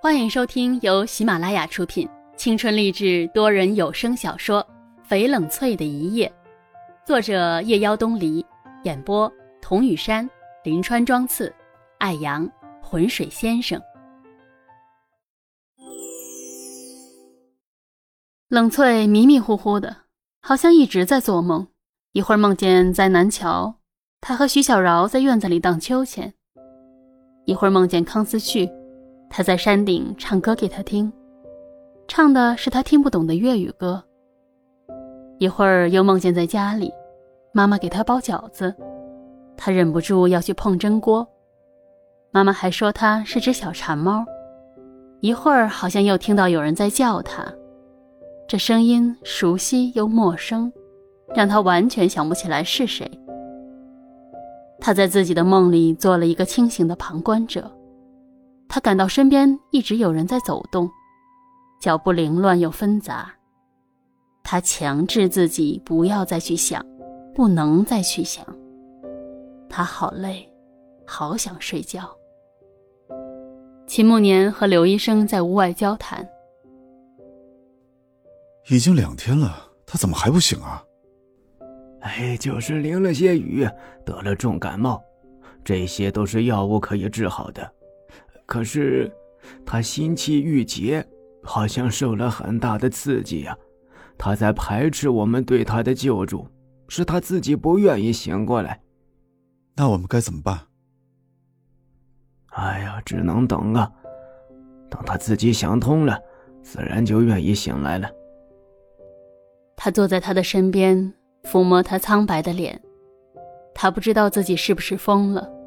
欢迎收听由喜马拉雅出品、青春励志多人有声小说《翡冷翠的一夜》，作者夜妖东篱，演播童雨山、林川、庄次、爱阳、浑水先生。冷翠迷迷糊糊的，好像一直在做梦。一会儿梦见在南桥，他和徐小饶在院子里荡秋千；一会儿梦见康思旭。他在山顶唱歌给他听，唱的是他听不懂的粤语歌。一会儿又梦见在家里，妈妈给他包饺子，他忍不住要去碰蒸锅。妈妈还说他是只小馋猫。一会儿好像又听到有人在叫他，这声音熟悉又陌生，让他完全想不起来是谁。他在自己的梦里做了一个清醒的旁观者。他感到身边一直有人在走动，脚步凌乱又纷杂。他强制自己不要再去想，不能再去想。他好累，好想睡觉。秦慕年和刘医生在屋外交谈。已经两天了，他怎么还不醒啊？哎，就是淋了些雨，得了重感冒，这些都是药物可以治好的。可是，他心气郁结，好像受了很大的刺激呀。他在排斥我们对他的救助，是他自己不愿意醒过来。那我们该怎么办？哎呀，只能等啊。等他自己想通了，自然就愿意醒来了。他坐在他的身边，抚摸他苍白的脸。他不知道自己是不是疯了。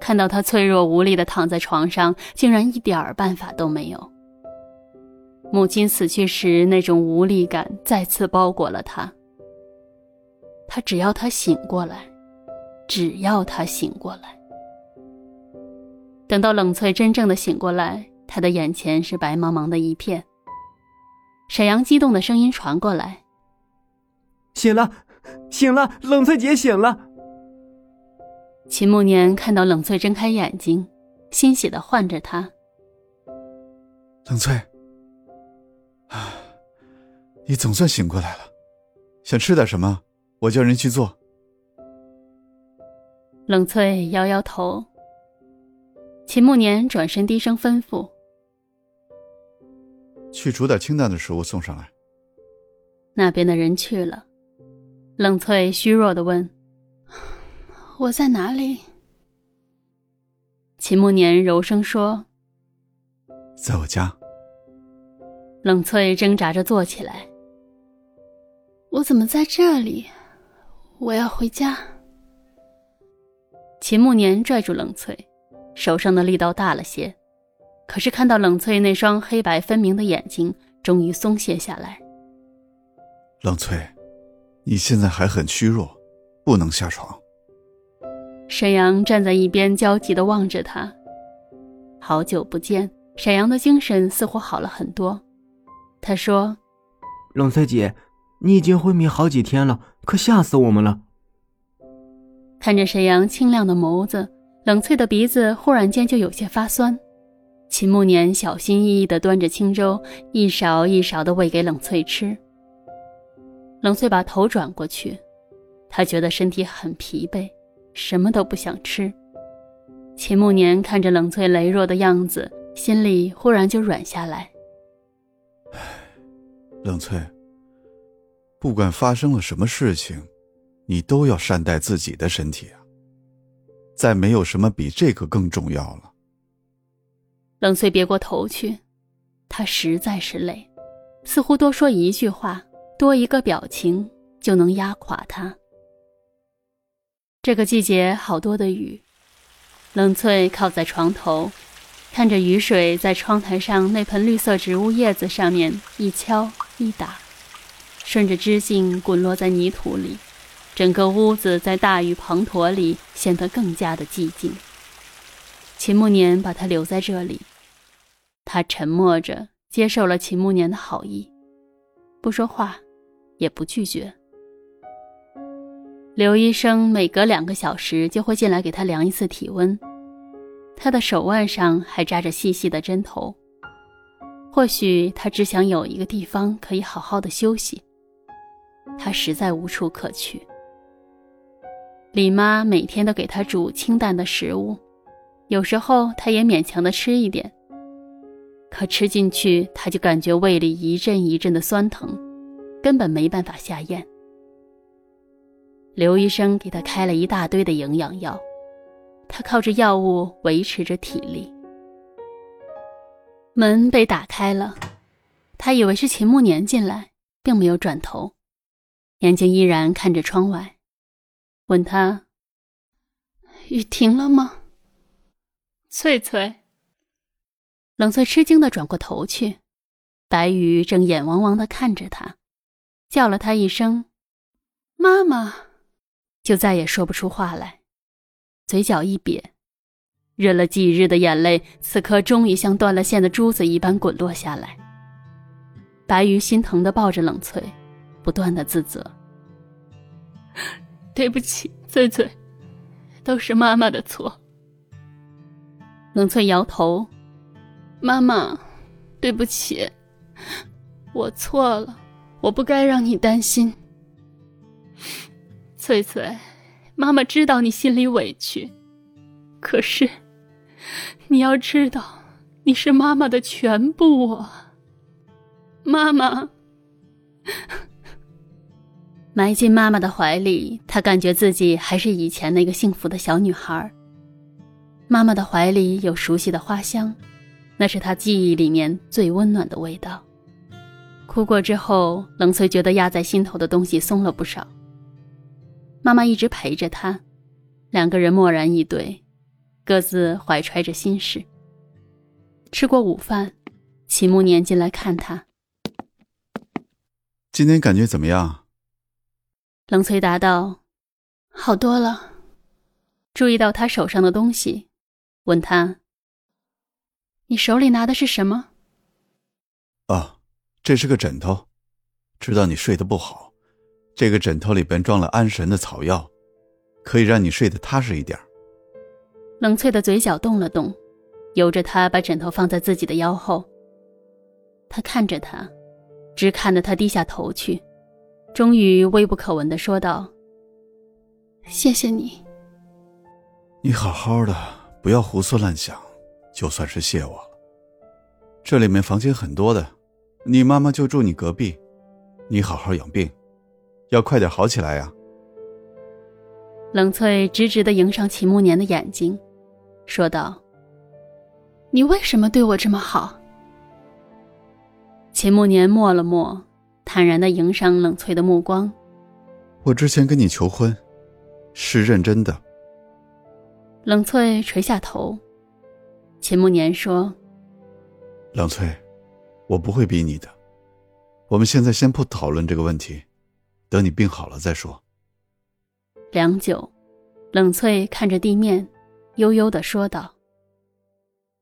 看到他脆弱无力的躺在床上，竟然一点儿办法都没有。母亲死去时那种无力感再次包裹了他。他只要他醒过来，只要他醒过来。等到冷翠真正的醒过来，他的眼前是白茫茫的一片。沈阳激动的声音传过来：“醒了，醒了，冷翠姐醒了。”秦慕年看到冷翠睁开眼睛，欣喜的唤着她：“冷翠，啊，你总算醒过来了，想吃点什么？我叫人去做。”冷翠摇摇头。秦慕年转身低声吩咐：“去煮点清淡的食物送上来。”那边的人去了。冷翠虚弱的问。我在哪里？秦慕年柔声说：“在我家。”冷翠挣扎着坐起来。我怎么在这里？我要回家。秦慕年拽住冷翠，手上的力道大了些，可是看到冷翠那双黑白分明的眼睛，终于松懈下来。冷翠，你现在还很虚弱，不能下床。沈阳站在一边，焦急地望着他。好久不见，沈阳的精神似乎好了很多。他说：“冷翠姐，你已经昏迷好几天了，可吓死我们了。”看着沈阳清亮的眸子，冷翠的鼻子忽然间就有些发酸。秦慕年小心翼翼地端着清粥，一勺一勺地喂给冷翠吃。冷翠把头转过去，她觉得身体很疲惫。什么都不想吃。秦慕年看着冷翠羸弱的样子，心里忽然就软下来。冷翠，不管发生了什么事情，你都要善待自己的身体啊。再没有什么比这个更重要了。冷翠别过头去，她实在是累，似乎多说一句话，多一个表情，就能压垮她。这个季节好多的雨，冷翠靠在床头，看着雨水在窗台上那盆绿色植物叶子上面一敲一打，顺着枝茎滚落在泥土里，整个屋子在大雨滂沱里显得更加的寂静。秦慕年把他留在这里，他沉默着接受了秦慕年的好意，不说话，也不拒绝。刘医生每隔两个小时就会进来给他量一次体温，他的手腕上还扎着细细的针头，或许他只想有一个地方可以好好的休息。他实在无处可去。李妈每天都给他煮清淡的食物，有时候他也勉强的吃一点。可吃进去，他就感觉胃里一阵一阵的酸疼，根本没办法下咽。刘医生给他开了一大堆的营养药，他靠着药物维持着体力。门被打开了，他以为是秦慕年进来，并没有转头，眼睛依然看着窗外，问他：“雨停了吗？”翠翠。冷翠吃惊的转过头去，白羽正眼汪汪的看着他，叫了他一声：“妈妈。”就再也说不出话来，嘴角一瘪，忍了几日的眼泪，此刻终于像断了线的珠子一般滚落下来。白鱼心疼的抱着冷翠，不断的自责：“对不起，翠翠，都是妈妈的错。”冷翠摇头：“妈妈，对不起，我错了，我不该让你担心。”翠翠，妈妈知道你心里委屈，可是你要知道，你是妈妈的全部啊。妈妈，埋进妈妈的怀里，她感觉自己还是以前那个幸福的小女孩。妈妈的怀里有熟悉的花香，那是她记忆里面最温暖的味道。哭过之后，冷翠觉得压在心头的东西松了不少。妈妈一直陪着他，两个人默然以对，各自怀揣着心事。吃过午饭，齐慕年进来看他。今天感觉怎么样？冷翠答道：“好多了。”注意到他手上的东西，问他：“你手里拿的是什么？”啊，这是个枕头，知道你睡得不好。这个枕头里边装了安神的草药，可以让你睡得踏实一点。冷翠的嘴角动了动，由着他把枕头放在自己的腰后。他看着他，直看得他低下头去，终于微不可闻的说道：“谢谢你。”你好好的，不要胡思乱想，就算是谢我了。这里面房间很多的，你妈妈就住你隔壁，你好好养病。要快点好起来呀！冷翠直直的迎上秦慕年的眼睛，说道：“你为什么对我这么好？”秦慕年默了默，坦然的迎上冷翠的目光：“我之前跟你求婚，是认真的。”冷翠垂下头。秦慕年说：“冷翠，我不会逼你的。我们现在先不讨论这个问题。”等你病好了再说。良久，冷翠看着地面，悠悠的说道：“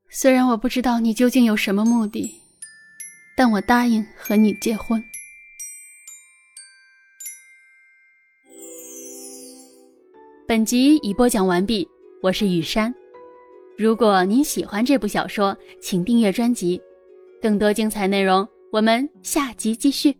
虽然我不知道你究竟有什么目的，但我答应和你结婚。”本集已播讲完毕，我是雨山。如果您喜欢这部小说，请订阅专辑，更多精彩内容我们下集继续。